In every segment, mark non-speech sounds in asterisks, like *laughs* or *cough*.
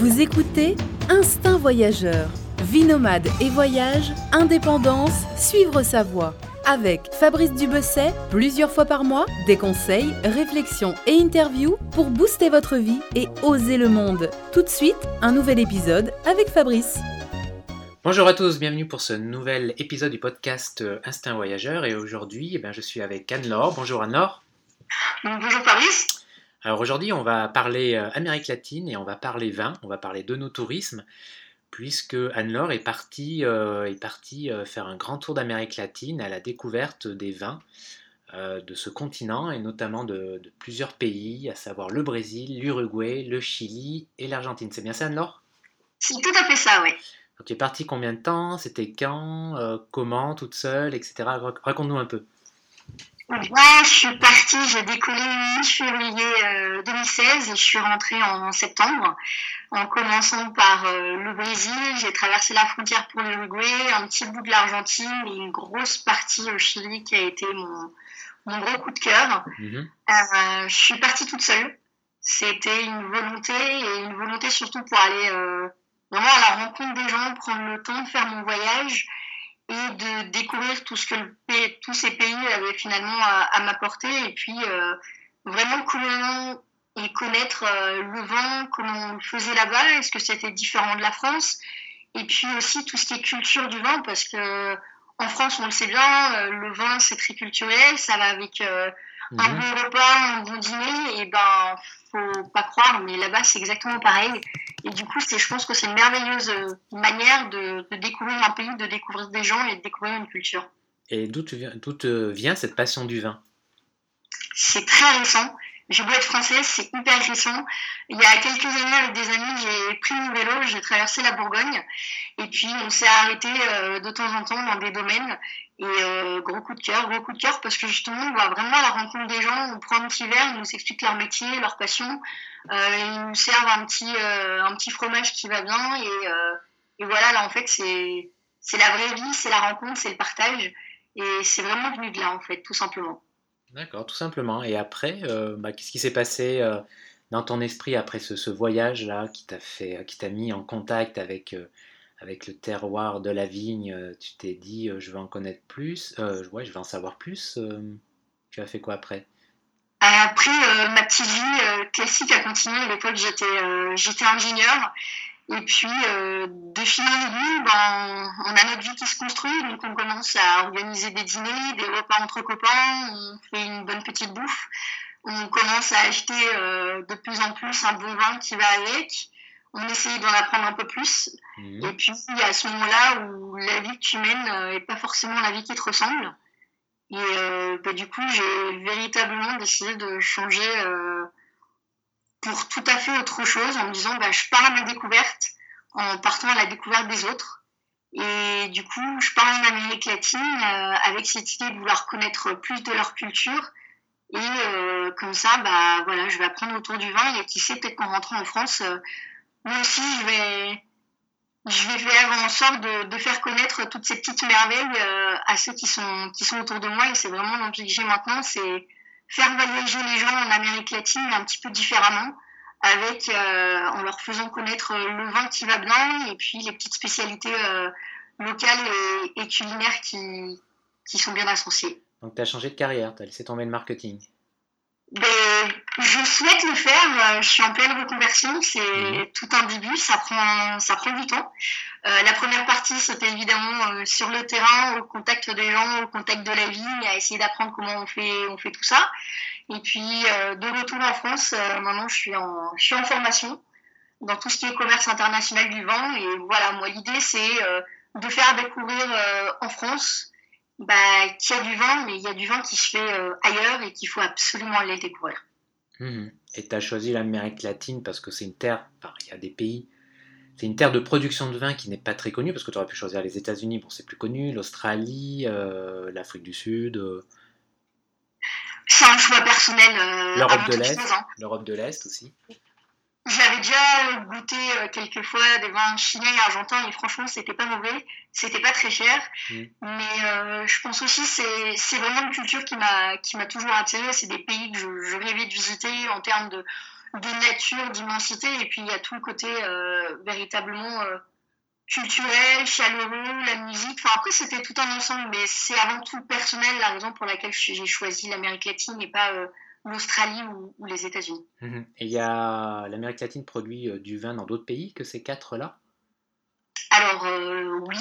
Vous écoutez Instinct Voyageur. Vie nomade et voyage, indépendance, suivre sa voie. Avec Fabrice Dubesset, plusieurs fois par mois, des conseils, réflexions et interviews pour booster votre vie et oser le monde. Tout de suite, un nouvel épisode avec Fabrice. Bonjour à tous, bienvenue pour ce nouvel épisode du podcast euh, Instinct Voyageur. Et aujourd'hui, eh ben, je suis avec Anne-Laure. Bonjour Anne-Laure. Bonjour Fabrice. Alors aujourd'hui, on va parler euh, Amérique latine et on va parler vin, on va parler de nos tourismes, puisque Anne-Laure est partie, euh, est partie faire un grand tour d'Amérique latine à la découverte des vins de ce continent et notamment de, de, plusieurs pays, à savoir le Brésil, l'Uruguay, le Chili et l'Argentine. C'est bien ça Anne-Laure? C'est tout à fait ça, oui. tu es partie combien de temps? C'était quand? Euh, Comment? Toute seule Etc. Raconte-nous un peu. Ouais, je suis partie, j'ai décollé le 8 février euh, 2016 et je suis rentrée en septembre. En commençant par euh, le Brésil, j'ai traversé la frontière pour l'Uruguay, un petit bout de l'Argentine et une grosse partie au Chili qui a été mon, mon gros coup de cœur. Mhm. Euh, je suis partie toute seule. C'était une volonté et une volonté surtout pour aller euh, vraiment à la rencontre des gens, prendre le temps de faire mon voyage et de découvrir tout ce que le pays- tous ces pays avaient finalement à, à m'apporter. Et puis euh, vraiment comment et connaître euh, le vin, comment on le faisait là-bas, est-ce que c'était différent de la France? Et puis aussi tout ce qui est culture du vin parce que en France on le sait bien, euh, le vin c'est très culturel, ça va avec un bon repas, un bon dîner, et ben faut pas croire, mais là-bas c'est exactement pareil. Et du coup, c'est, je pense que c'est une merveilleuse euh, manière de, de découvrir un pays, de découvrir des gens et de découvrir une culture. Et d'où te vient, d'où te vient cette passion du vin? C'est très récent. J'ai beau être française, c'est hyper récent. Il y a quelques années, avec des amis, j'ai pris mon vélo, j'ai traversé la Bourgogne, et puis on s'est arrêté euh, de temps en temps dans des domaines. Et euh, gros coup de cœur, gros coup de cœur, parce que justement, on va vraiment la rencontre des gens, on prend un petit verre, ils nous expliquent leur métier, leur passion, euh, ils nous servent un petit, euh, un petit fromage qui va bien, et, euh, et voilà, là en fait, c'est la vraie vie, c'est la rencontre, c'est le partage, et c'est vraiment venu de là en fait, tout simplement. D'accord, tout simplement. Et après, euh, bah, qu'est-ce qui s'est passé euh, dans ton esprit après ce, voyage-là qui t'a fait, qui t'a mis en contact avec, euh, avec le terroir de la vigne Tu t'es dit, je veux en connaître plus, je veux en savoir plus. tu as fait quoi après? Après, ma petite vie classique a continué. À l'époque, j'étais ingénieur. Et puis, euh, de fil en aiguille, ben, on a notre vie qui se construit. Donc, on commence à organiser des dîners, des repas entre copains. On fait une bonne petite bouffe. On commence à acheter euh, de plus en plus un bon vin qui va avec. On essaye d'en apprendre un peu plus. Mhm. Et puis, il y a ce moment-là où la vie que tu mènes euh, est pas forcément la vie qui te ressemble. Et euh, bah, du coup, j'ai véritablement décidé de changer euh, pour tout à fait autre chose en me disant, bah, je pars à ma découverte en partant à la découverte des autres. Et du coup, je pars en Amérique latine euh, avec cette idée de vouloir connaître plus de leur culture. Et euh, comme ça, bah, voilà, je vais apprendre autour du vin. Et qui sait, peut-être qu'en rentrant en France, euh, moi aussi, je vais, je vais faire en sorte de, de faire connaître toutes ces petites merveilles euh, à ceux qui sont, qui sont autour de moi. Et c'est vraiment l'envie que j'ai maintenant, c'est faire voyager les gens en Amérique latine un petit peu différemment, avec euh, en leur faisant connaître le vin qui va bien et puis les petites spécialités euh, locales et, culinaires qui, qui sont bien associées. Donc tu as changé de carrière, tu as laissé tomber le marketing. Ben, je souhaite le faire. euh, Je suis en pleine reconversion. C'est Mhm. tout un début. Ça prend, ça prend du temps. Euh, la première partie, c'était évidemment euh, sur le terrain, au contact des gens, au contact de la vie, à essayer d'apprendre comment on fait, on fait tout ça. Et puis, euh, de retour en France, euh, maintenant, je suis en, je suis en formation dans tout ce qui est commerce international du vin. Et voilà, moi, l'idée, c'est euh, de faire découvrir euh, en France bah, qu'il y a du vin, mais il y a du vin qui se fait euh, ailleurs et qu'il faut absolument aller le découvrir. Mhm. Et tu as choisi l'Amérique latine parce que c'est une terre, enfin, il y a des pays, c'est une terre de production de vin qui n'est pas très connue, parce que tu aurais pu choisir les États-Unis, bon, c'est plus connu, l'Australie, euh, l'Afrique du Sud, euh, C'est un choix personnel. l'Europe de l'Est, hein. l'Europe de l'Est aussi. J'avais déjà goûté euh, quelques fois des vins chiliens et argentins et franchement c'était pas mauvais, c'était pas très cher. Mm. Mais euh, je pense aussi c'est c'est vraiment une culture qui m'a qui m'a toujours attirée. C'est des pays que je, je rêvais de visiter en termes de de nature, d'immensité, et puis il y a tout le côté véritablement culturel, chaleureux, la musique. Enfin, après, c'était tout un ensemble, mais c'est avant tout personnel la raison pour laquelle j'ai choisi l'Amérique latine et pas l'Australie ou, les États-Unis. Mhm. Et il y a l'Amérique latine produit du vin dans d'autres pays que ces quatre-là? Alors, oui.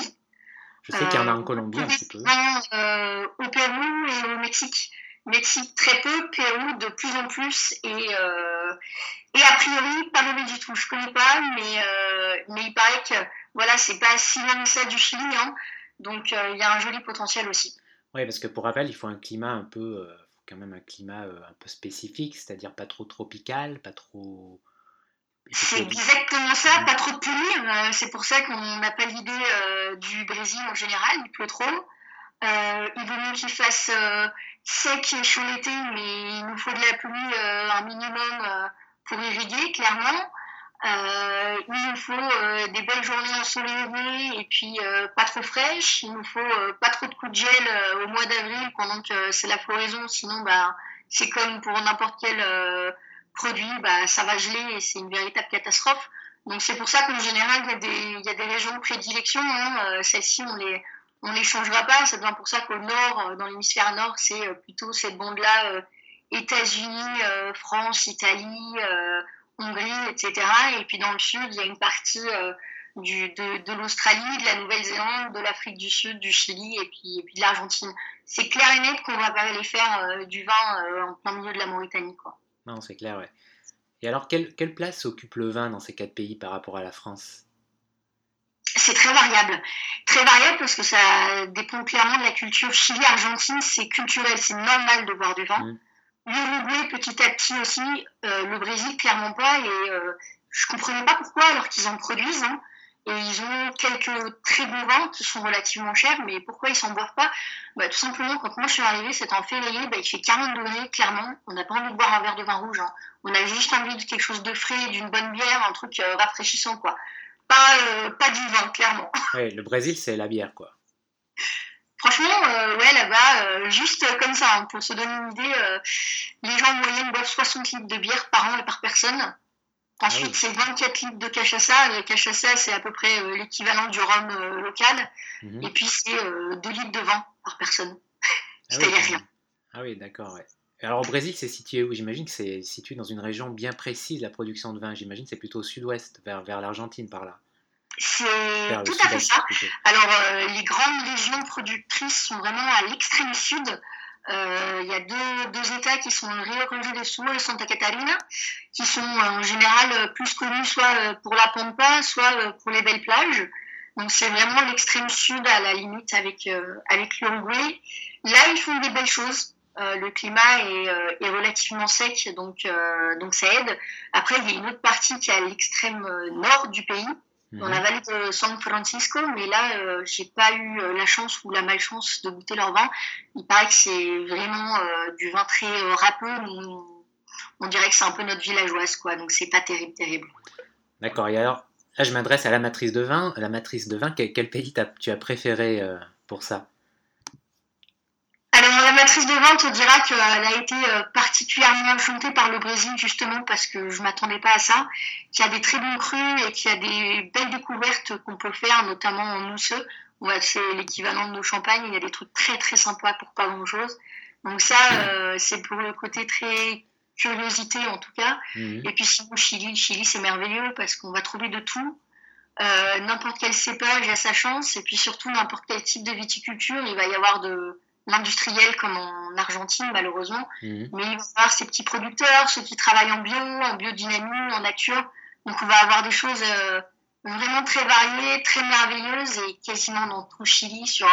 Je sais qu'il y en a en Colombie un petit peu. au Pérou et au Mexique. Mexique très peu, Pérou de plus en plus et, euh, et a priori pas mauvais du tout. Je connais pas, mais, euh, mais il paraît que voilà, c'est pas si loin que ça du Chili, hein. donc euh, il y a un joli potentiel aussi. Oui, parce que pour rappel, il faut un climat un peu, quand même un climat un peu spécifique, c'est-à-dire pas trop tropical, pas trop. C'est exactement ça, pas trop de pluie. c'est pour ça qu'on n'a pas l'idée du Brésil en général, il pleut trop. il vaut mieux qu'il fasse sec et chaud l'été, mais il nous faut de la pluie euh, un minimum euh, pour irriguer, clairement. Euh, il nous faut des belles journées ensoleillées et puis pas trop fraîches. Il nous faut pas trop de coups de gel au mois d'avril pendant que c'est la floraison. Sinon, bah, c'est comme pour n'importe quel produit, bah, ça va geler et c'est une véritable catastrophe. Donc c'est pour ça qu'en général, il y, a des, y a des régions prédilection. Hein. Celles-ci, on les, on les changera pas. C'est bien pour ça qu'au nord, euh, dans l'hémisphère nord, c'est euh, plutôt cette bande-là, euh, États-Unis, France, Italie, Hongrie, etc. Et puis dans le sud, il y a une partie du, de, l'Australie, de la Nouvelle-Zélande, de l'Afrique du Sud, du Chili et puis, puis de l'Argentine. C'est clair et net qu'on va pas aller faire du vin en plein milieu de la Mauritanie. Quoi. Non, c'est clair, ouais. Et alors, quelle, quelle place occupe le vin dans ces quatre pays par rapport à la France? C'est très variable. Très variable parce que ça dépend clairement de la culture. Chili, Argentine, c'est culturel, c'est normal de boire du vin. Mm. L'Uruguay, petit à petit aussi. Euh, le Brésil, clairement pas. Et euh, je comprenais pas pourquoi, alors qu'ils en produisent. Hein. et ils ont quelques très bons vins qui sont relativement chers, mais pourquoi ils s'en boivent pas? Bah, Tout simplement, quand moi je suis arrivée, c'était en février, bah, il fait 40 degrés, clairement. On n'a pas envie de boire un verre de vin rouge. Hein. On a juste envie de quelque chose de frais, d'une bonne bière, un truc euh, rafraîchissant, quoi pas, du vin, clairement. Oui, le Brésil, c'est la bière, quoi. Franchement, euh, ouais, là-bas, euh, juste comme ça, hein, pour se donner une idée, les gens en moyenne boivent 60 litres de bière par an et par personne. Ensuite, ah c'est 24 litres de cachaça. Le cachaça, c'est à peu près l'équivalent du rhum local. Mhm. Et puis, c'est 2 litres de vin par personne. Ah C'est-à-dire rien. Ah oui, d'accord, ouais. Alors au Brésil, c'est situé où? J'imagine que c'est situé dans une région bien précise, la production de vin. J'imagine que c'est plutôt au sud-ouest, vers, vers l'Argentine par là. C'est tout à fait ça. Alors euh, les grandes régions productrices sont vraiment à l'extrême sud. Euh, il y a deux, deux, États qui sont Rio Grande do Sul et Santa Catarina, qui sont euh, en général plus connus soit pour la pampa, soit pour les belles plages. Donc c'est vraiment l'extrême sud à la limite avec, avec l'Uruguay. Là, ils font des belles choses. Euh, le climat euh, est, relativement sec, donc, euh, donc ça aide. Après, il y a une autre partie qui est à l'extrême nord du pays, dans la vallée de San Francisco, mais là, j'ai pas eu la chance ou la malchance de goûter leur vin. Il paraît que c'est vraiment du vin très râpeux. On, dirait que c'est un peu notre villageoise, quoi. Donc c'est pas terrible, terrible. D'accord. Et alors, là, je m'adresse à la matrice de vin. La matrice de vin, quel, quel pays tu as préféré pour ça? Alors la matrice de vente on dira qu'elle a été euh, particulièrement enchantée par le Brésil justement parce que je m'attendais pas à ça, qu'il y a des très bons crus et qu'il y a des belles découvertes qu'on peut faire, notamment en mousseux. C'est l'équivalent de nos champagnes, il y a des trucs très très sympas pour pas grand chose. Donc ça, euh, c'est pour le côté très curiosité en tout cas. Mhm. Et puis sinon, Chili, Chili c'est merveilleux parce qu'on va trouver de tout. Euh, n'importe quel cépage a sa chance et puis surtout n'importe quel type de viticulture, il va y avoir de, l'industriel comme en Argentine malheureusement, mhm. mais il va y avoir ces petits producteurs, ceux qui travaillent en bio, en biodynamie, en nature. Donc on va avoir des choses euh, vraiment très variées, très merveilleuses et quasiment dans tout Chili sur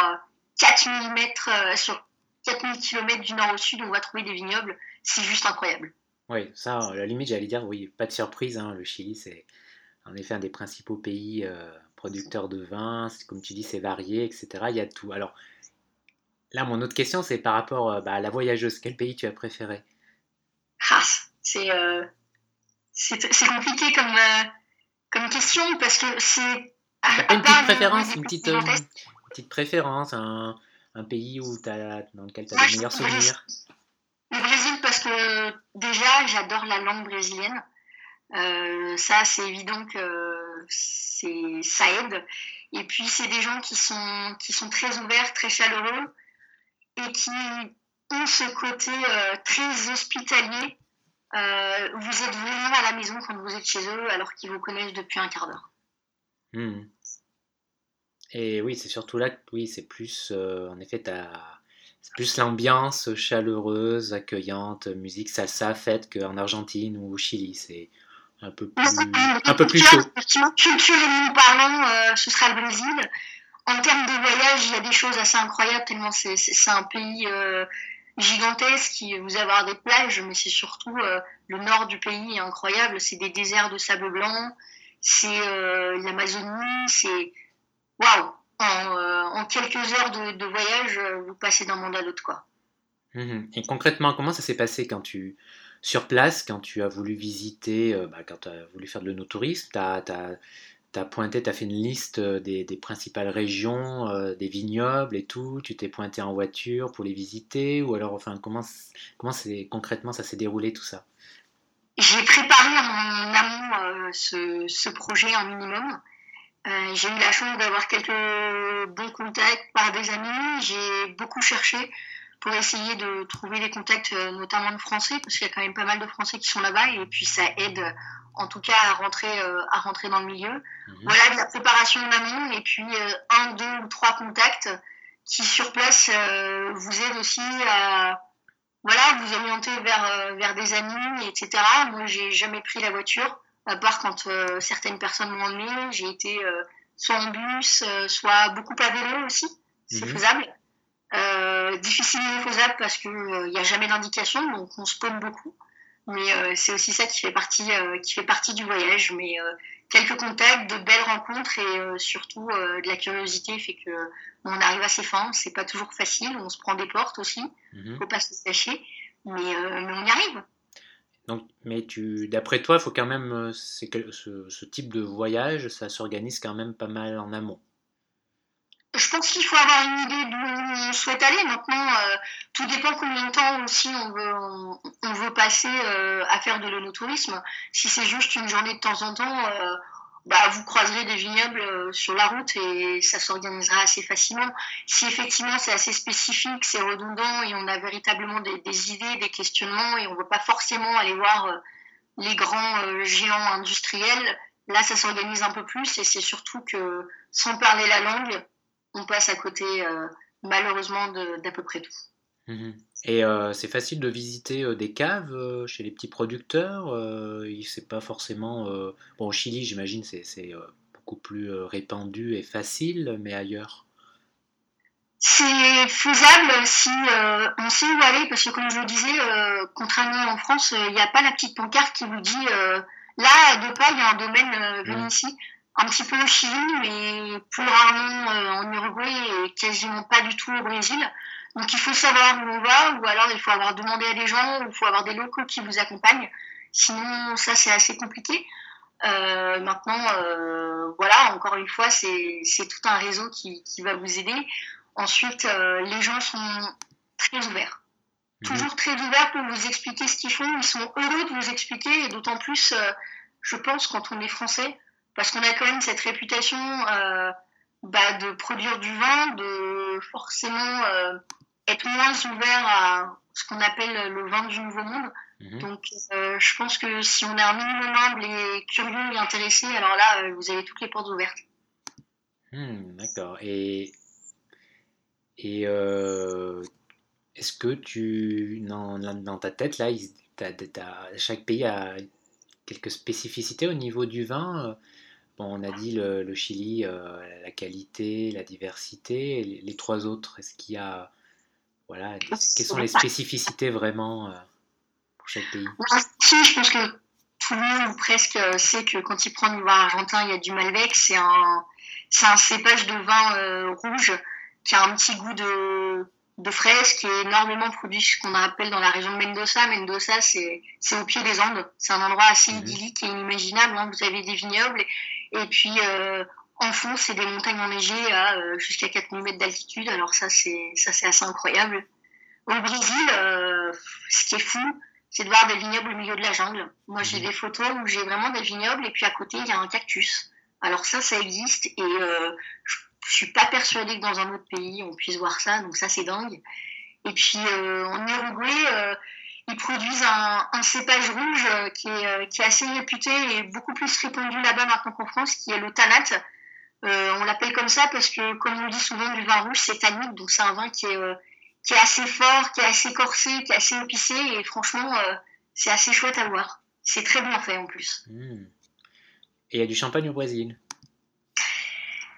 4000 mètres, euh, sur 4000 km du nord au sud, on va trouver des vignobles. C'est juste incroyable. Oui, ça, à la limite, j'allais dire, oui, pas de surprise, hein, le Chili, c'est en effet un des principaux pays euh, producteurs de vin, comme tu dis, c'est varié, etc. Il y a tout. Alors, Là, mon autre question, c'est par rapport euh, bah, à la voyageuse. Quel pays tu as préféré? Ah, c'est, euh, c'est, compliqué comme, euh, comme question parce que c'est. T'as pas une petite préférence, une petite, petite préférence, un, un pays où as, dans lequel tu as des meilleurs souvenirs? Le Brésil, parce que déjà, j'adore la langue brésilienne. ça, c'est évident que ça aide. Et puis, c'est des gens qui sont, qui sont très ouverts, très chaleureux et qui ont ce côté très hospitalier. vous êtes vraiment à la maison quand vous êtes chez eux alors qu'ils vous connaissent depuis un quart d'heure. Hmm. Et oui, c'est surtout là que oui, c'est plus, euh, en effet, c'est plus l'ambiance chaleureuse, accueillante, musique salsa fête qu'en Argentine ou au Chili. C'est un peu plus, un peu plus chaud. Culturellement parlant, euh, ce sera le Brésil. En termes de voyage, il y a des choses assez incroyables tellement c'est un pays euh, gigantesque. Vous avez des plages, mais c'est surtout le nord du pays est incroyable. C'est des déserts de sable blanc, c'est l'Amazonie, c'est waouh, euh, en, quelques heures de, voyage, euh, vous passez d'un monde à l'autre, quoi. Mhm. Et concrètement, comment ça s'est passé quand tu, sur place, quand tu as voulu visiter, euh, bah, quand tu as voulu faire de l'onotourisme, tu as, as, pointé, tu as fait une liste des, principales régions, des vignobles et tout, tu t'es pointé en voiture pour les visiter, ou alors, enfin, comment, comment concrètement ça s'est déroulé tout ça? J'ai préparé en amont ce, ce, projet un minimum. Euh, j'ai eu la chance d'avoir quelques bons contacts par des amis. J'ai beaucoup cherché pour essayer de trouver des contacts, euh, notamment de Français, parce qu'il y a quand même pas mal de Français qui sont là-bas, et puis ça aide en tout cas à rentrer, euh, à rentrer dans le milieu. Mhm. Voilà, de la préparation en amont, et puis un, deux ou trois contacts qui sur place vous aident aussi à voilà, vous orienter vers, vers des amis, etc. Moi, j'ai jamais pris la voiture à part quand euh, certaines personnes m'ont emmené, j'ai été euh, soit en bus, euh, soit beaucoup à vélo aussi, c'est mhm. faisable. Difficilement faisable parce qu'il n'y a jamais d'indication, donc on se paume beaucoup. Mais c'est aussi ça qui fait partie, qui fait partie du voyage. Mais quelques contacts, de belles rencontres et surtout de la curiosité fait que on arrive assez fin. C'est pas toujours facile, on se prend des portes aussi, il mhm. faut pas se cacher, mais, mais on y arrive. Donc, mais tu, d'après toi, il faut quand même, euh, c'est que ce, ce, type de voyage, ça s'organise quand même pas mal en amont. Je pense qu'il faut avoir une idée d'où on souhaite aller. Maintenant, euh, tout dépend combien de temps aussi on veut, passer euh, à faire de l'onotourisme. Si c'est juste une journée de temps en temps, bah, vous croiserez des vignobles euh, sur la route et ça s'organisera assez facilement. Si effectivement c'est assez spécifique, c'est redondant et on a véritablement des, idées, des questionnements et on ne veut pas forcément aller voir euh, les grands euh, géants industriels, là ça s'organise un peu plus et c'est surtout que sans parler la langue, on passe à côté malheureusement d'à peu près tout. Mmh et euh, c'est facile de visiter euh, des caves euh, chez les petits producteurs. c'est pas forcément. bon, au Chili, j'imagine, c'est, beaucoup plus répandu et facile, mais ailleurs? C'est faisable si on sait où aller, parce que comme je le disais, contrairement en France, il n'y a pas la petite pancarte qui vous dit là, à deux pas, il y a un domaine, venez mmh. ici. Un petit peu au Chili, mais plus rarement en Uruguay et quasiment pas du tout au Brésil. Donc il faut savoir où on va, ou alors il faut avoir demandé à des gens, ou il faut avoir des locaux qui vous accompagnent. Sinon, ça c'est assez compliqué. Euh, maintenant, euh, voilà, encore une fois, c'est tout un réseau qui, qui, va vous aider. Ensuite, euh, les gens sont très ouverts. Mhm. Toujours très ouverts pour vous expliquer ce qu'ils font. Ils sont heureux de vous expliquer, et d'autant plus, je pense, quand on est français, parce qu'on a quand même cette réputation bah, de produire du vin, de forcément être moins ouvert à ce qu'on appelle le vin du Nouveau Monde. Mhm. Donc, euh, je pense que si on est un minimum humble et curieux et intéressé, alors là, euh, vous avez toutes les portes ouvertes. Hmm, d'accord. Et, et euh, est-ce que tu, dans, dans, ta tête, là, chaque pays a quelques spécificités au niveau du vin Bon, on a dit le, Chili, la qualité, la diversité. Les, les trois autres, est-ce qu'il y a voilà, ah, quelles sont les spécificités vraiment euh, pour chaque pays? Si, je pense que tout le monde presque euh, sait que quand il prend du vin argentin, il y a du Malbec. C'est un, c'est un cépage de vin euh, rouge qui a un petit goût de, de fraise, qui est énormément produit, ce qu'on appelle dans la région de Mendoza. Mendoza, c'est, c'est au pied des Andes. C'est un endroit assez mhm. idyllique et inimaginable. Hein. Vous avez des vignobles et, puis en fond, c'est des montagnes enneigées à euh, jusqu'à 4000 mètres d'altitude. Alors ça, c'est ça, c'est assez incroyable. Au Brésil, euh, ce qui est fou, c'est de voir des vignobles au milieu de la jungle. Moi, j'ai mhm. des photos où j'ai vraiment des vignobles et puis à côté, il y a un cactus. Alors ça, ça existe et euh, je, je suis pas persuadée que dans un autre pays, on puisse voir ça. Donc ça, c'est dingue. Et puis euh, en Uruguay, euh, ils produisent un, cépage rouge euh, qui est, qui, est, assez réputé et beaucoup plus répandu là-bas maintenant qu'en France, qui est le tanat. on l'appelle comme ça parce que, comme on dit souvent du vin rouge, c'est tannique, donc c'est un vin qui est, qui est assez fort, qui est assez corsé, qui est assez épicé, et franchement, c'est assez chouette à voir. C'est très bien fait en plus. Mmh. Et il y a du champagne au Brésil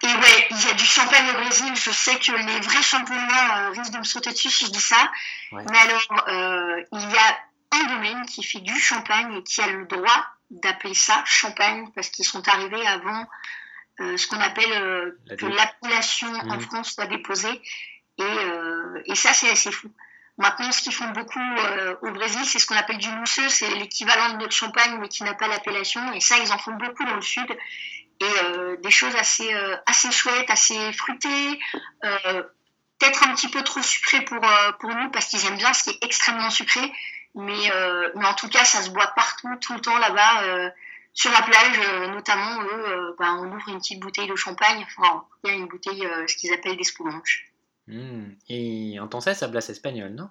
et ouais, il y a du champagne au Brésil. Je sais que les vrais champenois euh, risquent de me sauter dessus si je dis ça. Mais alors, euh, il y a un domaine qui fait du champagne et qui a le droit d'appeler ça champagne parce qu'ils sont arrivés avant euh, ce qu'on appelle que l'appellation en mmh. France soit déposée. Et, et ça, c'est assez fou. Maintenant, ce qu'ils font beaucoup au Brésil, c'est ce qu'on appelle du mousseux, c'est l'équivalent de notre champagne, mais qui n'a pas l'appellation. Et ça, ils en font beaucoup dans le sud et euh, des choses assez, euh, assez chouettes, assez fruitées, euh, peut-être un petit peu trop sucrées pour, pour nous parce qu'ils aiment bien ce qui est extrêmement sucré, mais, mais en tout cas ça se boit partout, tout le temps là-bas. sur la plage, notamment, eux, bah, on ouvre une petite bouteille de champagne, enfin, il y a une bouteille, ce qu'ils appellent des spumanches. Mmh. Et en ça hablas espagnol, non?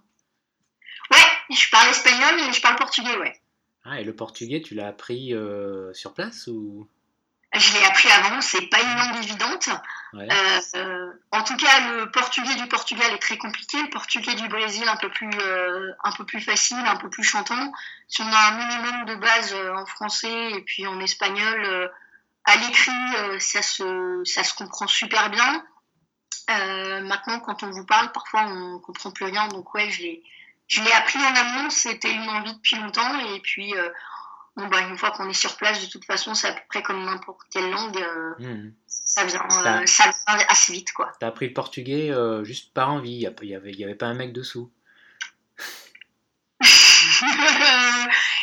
Ouais, je parle espagnol et je parle portugais, ouais. Ah, et le portugais, tu l'as appris sur place ou? Je l'ai appris avant, c'est pas une langue évidente. Euh, en tout cas, le portugais du Portugal est très compliqué, le portugais du Brésil un peu plus, euh, un peu plus facile, un peu plus chantant. Si on a un minimum de base euh, en français et puis en espagnol, à l'écrit, ça, se, ça se comprend super bien. maintenant, quand on vous parle, parfois on comprend plus rien. Donc ouais, je l'ai, je l'ai appris en amont, c'était une envie depuis longtemps. Et puis bah, une fois qu'on est sur place, de toute façon, c'est à peu près comme n'importe quelle langue. Euh, hmm. ça, vient, euh, ça, assez vite. quoi. T'as appris le portugais euh, juste par envie. Il n'y avait, y avait pas un mec dessous. *laughs*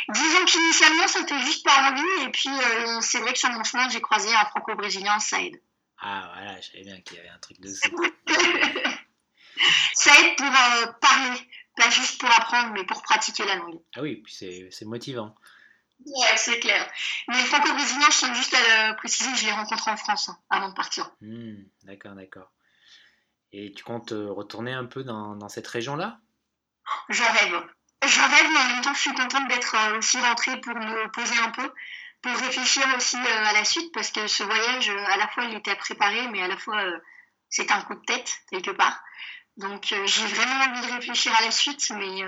Disons qu'initialement, c'était juste par envie. Et puis, c'est vrai que sur mon chemin, j'ai croisé un franco-brésilien, Saïd. Ah, voilà, je savais bien qu'il y avait un truc dessous. *laughs* Saïd pour parler. Pas juste pour apprendre, mais pour pratiquer la langue. Ah oui, puis c'est motivant. Ouais, c'est clair. Mais les franco-brésiliens, je tiens juste à préciser que je les rencontre en France hein, avant de partir. Hmm, d'accord, d'accord. Et tu comptes euh, retourner un peu dans, dans cette région-là? J'en rêve. J'en rêve, mais en même temps, je suis contente d'être euh, aussi rentrée pour me poser un peu, pour réfléchir aussi euh, à la suite, parce que ce voyage, à la fois, il était à préparer, mais à la fois, c'est un coup de tête, quelque part. Donc, j'ai vraiment envie de réfléchir à la suite, mais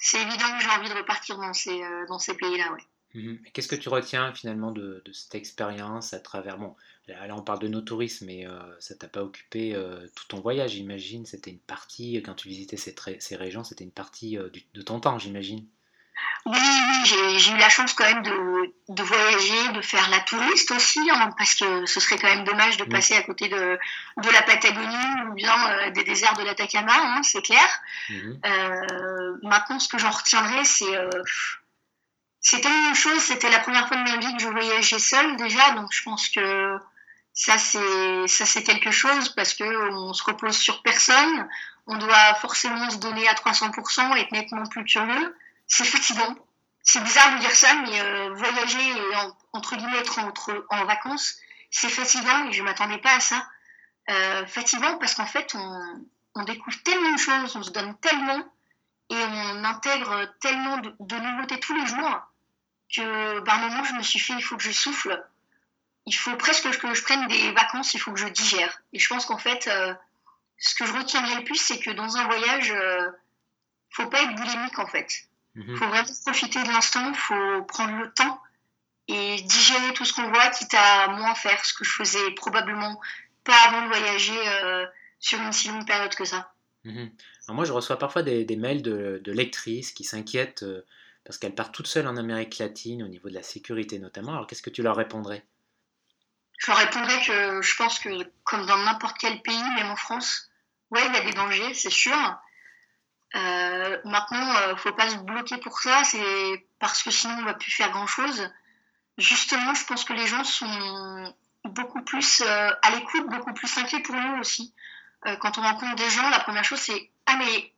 c'est évident que j'ai envie de repartir dans ces, ces pays-là, ouais. Mhm. Qu'est-ce que tu retiens finalement de, cette expérience à travers. Bon, là, on parle de nos touristes, mais euh, ça t'a pas occupé euh, tout ton voyage, j'imagine. C'était une partie, quand tu visitais ces, ces régions, c'était une partie euh, de ton temps, j'imagine. Oui, oui, j'ai eu la chance quand même de, voyager, de faire la touriste aussi, hein, parce que ce serait quand même dommage de passer à côté de, de, la Patagonie ou bien des déserts de l'Atacama, hein, c'est clair. Mhm. maintenant, ce que j'en retiendrai, c'est c'était une chose, c'était la première fois de ma vie que je voyageais seule déjà, donc je pense que ça c'est ça c'est quelque chose parce que on se repose sur personne, on doit forcément se donner à 300% et être nettement plus curieux. C'est fatigant. C'est bizarre de dire ça, mais euh, voyager et entre guillemets être entre, en vacances, c'est fatigant et je m'attendais pas à ça. Euh, fatigant parce qu'en fait on, on découvre tellement de choses, on se donne tellement et on intègre tellement de, de nouveautés tous les jours que par moment je me suis fait il faut que je souffle il faut presque que je prenne des vacances il faut que je digère et je pense qu'en fait euh, ce que je retiendrai le plus c'est que dans un voyage euh, faut pas être boulimique en fait il mhm. faut vraiment profiter de l'instant faut prendre le temps et digérer tout ce qu'on voit quitte à moins faire ce que je faisais probablement pas avant de voyager euh, sur une si longue période que ça mhm. moi je reçois parfois des, mails de, de lectrices qui s'inquiètent parce qu'elles partent toutes seules en Amérique latine au niveau de la sécurité notamment. Alors qu'est-ce que tu leur répondrais? Je leur répondrais que je pense que comme dans n'importe quel pays, même en France, ouais, il y a des dangers, c'est sûr. Euh, maintenant, euh, faut pas se bloquer pour ça, c'est parce que sinon on va plus faire grand chose. Justement, je pense que les gens sont beaucoup plus euh, à l'écoute, beaucoup plus inquiets pour nous aussi. Euh, quand on rencontre des gens, la première chose c'est ah mais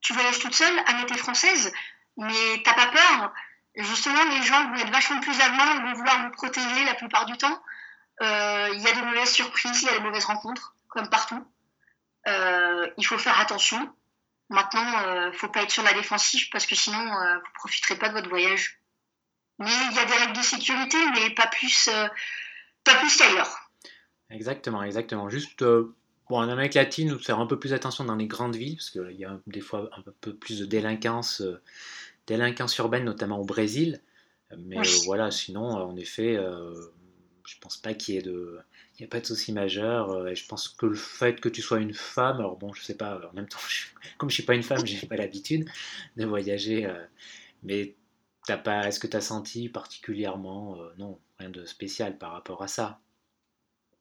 tu voyages toute seule, ah mais t'es française, mais t'as pas peur? Justement, les gens vont être vachement plus avenants, ils vont vouloir vous protéger la plupart du temps. Euh, il y a des mauvaises surprises, il y a des mauvaises rencontres, comme partout. Il faut faire attention. Maintenant, euh, faut pas être sur la défensive parce que sinon, euh, vous profiterez pas de votre voyage. Mais il y a des règles de sécurité, mais pas plus, euh, pas plus qu'ailleurs. Exactement, exactement. Juste, bon, en Amérique latine, faut faire un peu plus attention dans les grandes villes, parce qu'il y a des fois un peu plus de délinquance, euh, délinquance urbaine, notamment au Brésil. Mais Oui. euh, voilà, sinon, en effet, euh, je pense pas qu'il y ait de, il y a pas de souci majeur. euh, et je pense que le fait que tu sois une femme, alors bon, je sais pas, en même temps, *laughs* je- comme je suis pas une femme, j'ai pas l'habitude de voyager. euh, mais t'as pas, est-ce que tu as senti particulièrement, euh, non, rien de spécial par rapport à ça?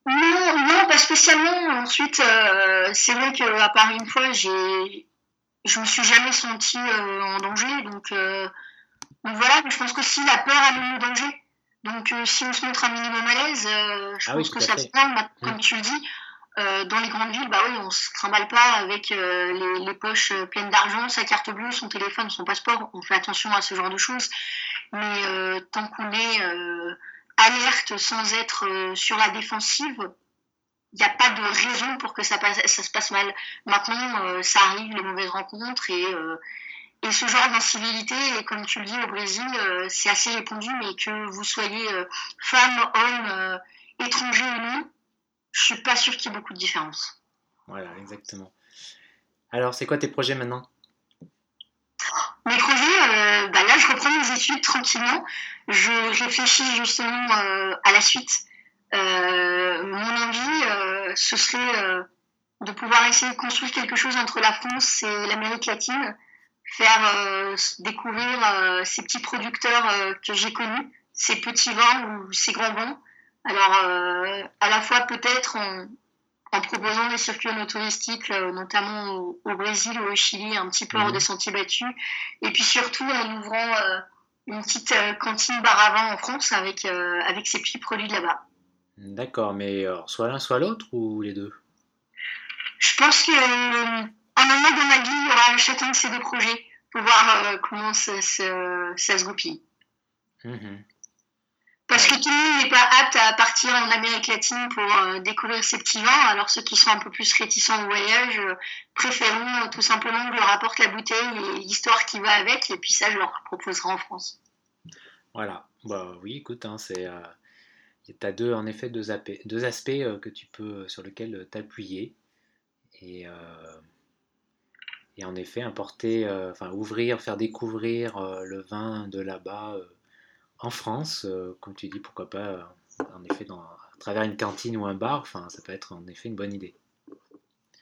Non, non, pas spécialement. Ensuite, euh, c'est vrai que à part une fois, j'ai, je me suis jamais sentie euh, en danger. Donc, euh, donc voilà. Je pense qu'aussi la peur amène le danger. Donc, euh, si on se montre un minimum à l'aise, euh, je Ah pense que ça se passe. Ma- Comme Mm. tu le dis, euh, dans les grandes villes, bah oui, on se trimballe pas avec les, les poches pleines d'argent, sa carte bleue, son téléphone, son passeport. On fait attention à ce genre de choses. Mais tant qu'on est alerte sans être sur la défensive, il n'y a pas de raison pour que ça, passe, ça se passe mal. Maintenant, ça arrive, les mauvaises rencontres, et, et ce genre d'incivilité, comme tu le dis au Brésil, euh, c'est assez répandu, mais que vous soyez euh, femme, homme, euh, étranger ou non, je suis pas sûre qu'il y ait beaucoup de différence. Voilà, exactement. Alors, c'est quoi tes projets maintenant? Mes projets, bah là, je reprends mes études tranquillement. Je réfléchis justement à la suite. Mon envie, ce serait de pouvoir essayer de construire quelque chose entre la France et l'Amérique latine, faire euh, découvrir euh, ces petits producteurs euh, que j'ai connus, ces petits vins ou ces grands vins. Alors, à la fois peut-être en, en proposant des circuits touristiques, notamment au, au Brésil ou au Chili, un petit peu hors Mhm. des sentiers battus, et puis surtout en ouvrant une petite cantine bar à vin en France avec, euh, avec ces petits produits de là-bas. D'accord, mais alors, soit l'un, soit l'autre ou les deux? Je pense que euh, moment dans ma vie, il y aura chacun de ces deux projets pour voir euh, comment ça, se- ça se goupille. Mhm. Parce que tout le monde n'est pas apte à partir en Amérique latine pour euh, découvrir ces petits vins. Alors ceux qui sont un peu plus réticents au voyage euh, préféreront euh, tout simplement que je leur apporte la bouteille et l'histoire qui va avec. Et puis ça, je leur proposerai en France. Voilà. Bah oui, écoute, hein, c'est, euh, t'as deux, en effet, deux, aspects que tu peux, sur lesquels t'appuyer. Et, et en effet, importer, euh, enfin, ouvrir, faire découvrir euh, le vin de là-bas euh, en France, comme tu dis, pourquoi pas, en effet, dans, à travers une cantine ou un bar, enfin, ça peut être en effet une bonne idée.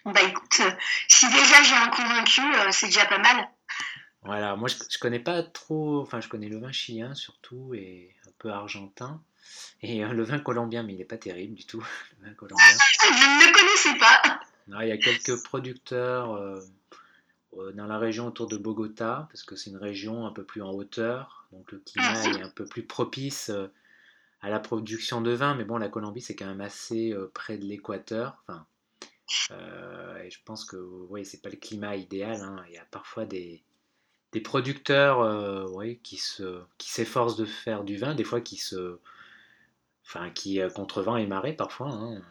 Bah écoute, si déjà j'ai un convaincu, c'est déjà pas mal. Voilà, moi je, je connais pas trop, enfin je connais le vin chilien surtout et un peu argentin et le vin colombien, mais il n'est pas terrible du tout, *laughs* le vin colombien. Je ne le connaissais pas. Non, il y a quelques producteurs dans la région autour de Bogota, parce que c'est une région un peu plus en hauteur, donc le climat est un peu plus propice euh, à la production de vin, mais bon, la Colombie c'est quand même assez euh, près de l'équateur, enfin, euh, et je pense que ouais, c'est pas le climat idéal, hein. il y a parfois des, des producteurs euh, ouais, qui se, qui s'efforcent de faire du vin, des fois qui se, enfin, qui euh, contre vent et marée parfois, hein,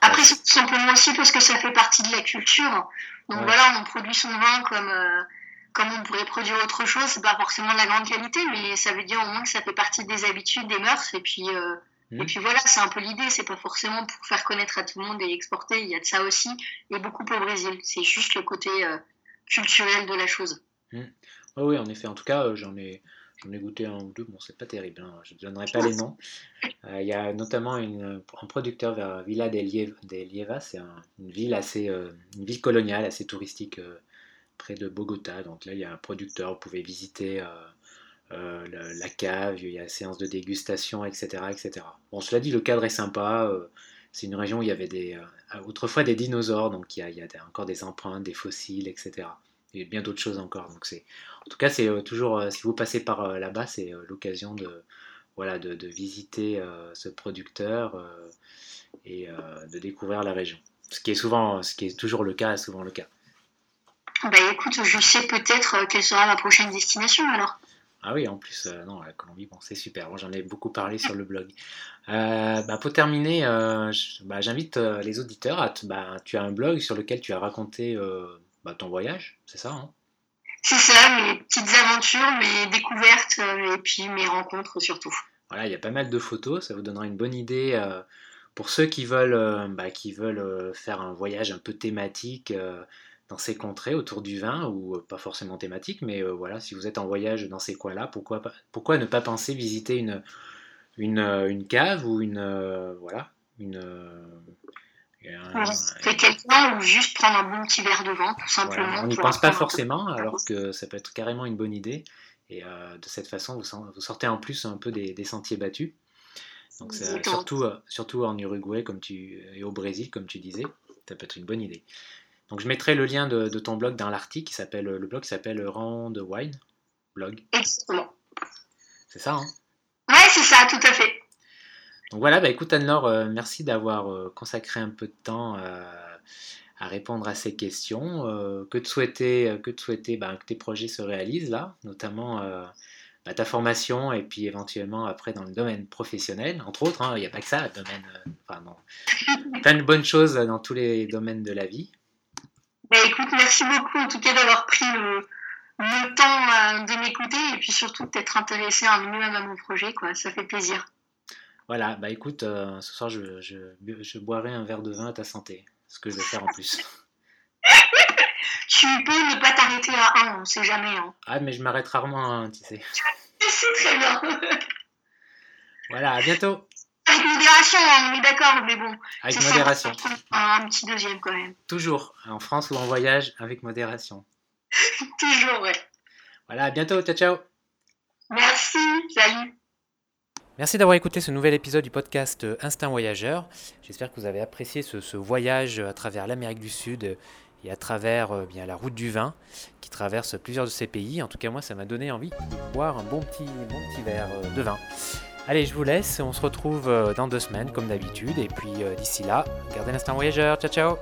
Après, c'est tout simplement aussi parce que ça fait partie de la culture. Donc Ouais. voilà, on produit son vin comme, euh, comme on pourrait produire autre chose. C'est pas forcément de la grande qualité, mais ça veut dire au moins que ça fait partie des habitudes, des mœurs. Et puis, euh, et puis voilà, c'est un peu l'idée. C'est pas forcément pour faire connaître à tout le monde et exporter. Il y a de ça aussi, et beaucoup au Brésil. C'est juste le côté euh, culturel de la chose. Oui, oui, en effet. En tout cas, j'en ai, j'en ai goûté un ou deux. Bon, c'est pas terrible. hein, Je ne donnerai pas les noms. Euh, Il y a notamment un producteur vers Villa del Lieva. c'est un- une ville euh, une ville coloniale assez touristique euh, près de Bogota. Donc là, il y a un producteur. Vous pouvez visiter la, cave. Il y a séance de dégustation, etc., etc. Bon, cela dit, le cadre est sympa. c'est une région où il y avait des, autrefois des dinosaures. Donc il y a, des- encore des empreintes, des fossiles, etc. Et bien d'autres choses encore. Donc c'est en tout cas, c'est euh, toujours, euh, si vous passez par euh, là-bas, c'est l'occasion de, voilà, de, de visiter ce producteur et de découvrir la région. Ce qui est souvent, ce qui est toujours le cas, souvent le cas. Bah écoute, je sais peut-être quelle sera ma prochaine destination alors. Ah oui, en plus, euh, non, la Colombie, bon, c'est super. j'en ai beaucoup parlé sur le blog. Euh, bah, pour terminer, euh, bah, j'invite les auditeurs à. Bah, tu as un blog sur lequel tu as raconté bah, ton voyage, c'est ça hein C'est ça, mes petites aventures, mes découvertes et puis mes rencontres surtout. Voilà, il y a pas mal de photos, ça vous donnera une bonne idée pour ceux qui veulent, bah, qui veulent faire un voyage un peu thématique dans ces contrées autour du vin, ou pas forcément thématique, mais voilà, si vous êtes en voyage dans ces coins-là, pourquoi, pourquoi ne pas penser visiter une, une, une cave ou une. voilà, une. Quelqu'un ou juste prendre un bon petit verre de vin, tout simplement. on n'y pense pas forcément, alors que ça peut être carrément une bonne idée. Et de cette façon, vous, vous, sortez en plus un peu des, des sentiers battus. Donc, surtout, surtout en Uruguay comme tu, et au Brésil, comme tu disais, ça peut être une bonne idée. Donc je mettrai le lien de, ton blog dans l'article qui s'appelle le blog s'appelle Rand Wine blog. Exactement. C'est ça, hein? Ouais, c'est ça, tout à fait. Donc voilà, bah écoute Anne-Laure, euh, merci d'avoir euh, consacré un peu de temps euh, à répondre à ces questions. que de souhaiter, que, de souhaiter bah, que tes projets se réalisent là, notamment bah, ta formation et puis éventuellement après dans le domaine professionnel, entre autres. Hein, il n'y a pas que ça, domaine, enfin, *laughs* plein de bonnes choses dans tous les domaines de la vie. Bah, écoute, merci beaucoup en tout cas d'avoir pris le, temps de m'écouter et puis surtout d'être intéressé un minimum à mon projet, quoi. Ça fait plaisir. Voilà, bah écoute, euh, ce soir je, je, je, boirai un verre de vin à ta santé, ce que je vais faire en plus. *laughs* tu peux ne pas t'arrêter à un, on sait jamais. Hein. Ah, mais je m'arrête rarement à un, tu sais. *laughs* C'est très bien. *laughs* voilà, à bientôt. Avec modération, hein, on est d'accord, mais bon. Avec modération. Un, petit deuxième quand même. Toujours, en France ou en voyage, avec modération. Toujours, ouais. Voilà, à bientôt, ciao ciao. Merci, salut. Merci d'avoir écouté ce nouvel épisode du podcast Instinct Voyageur. J'espère que vous avez apprécié ce, voyage à travers l'Amérique du Sud et à travers euh, bien, la route du vin qui traverse plusieurs de ces pays. En tout cas, moi, ça m'a donné envie de boire un bon petit, bon verre euh, de vin. Allez, je vous laisse. On se retrouve euh, dans deux semaines, comme d'habitude. Et puis euh, d'ici là, gardez l'instant voyageur. Ciao, ciao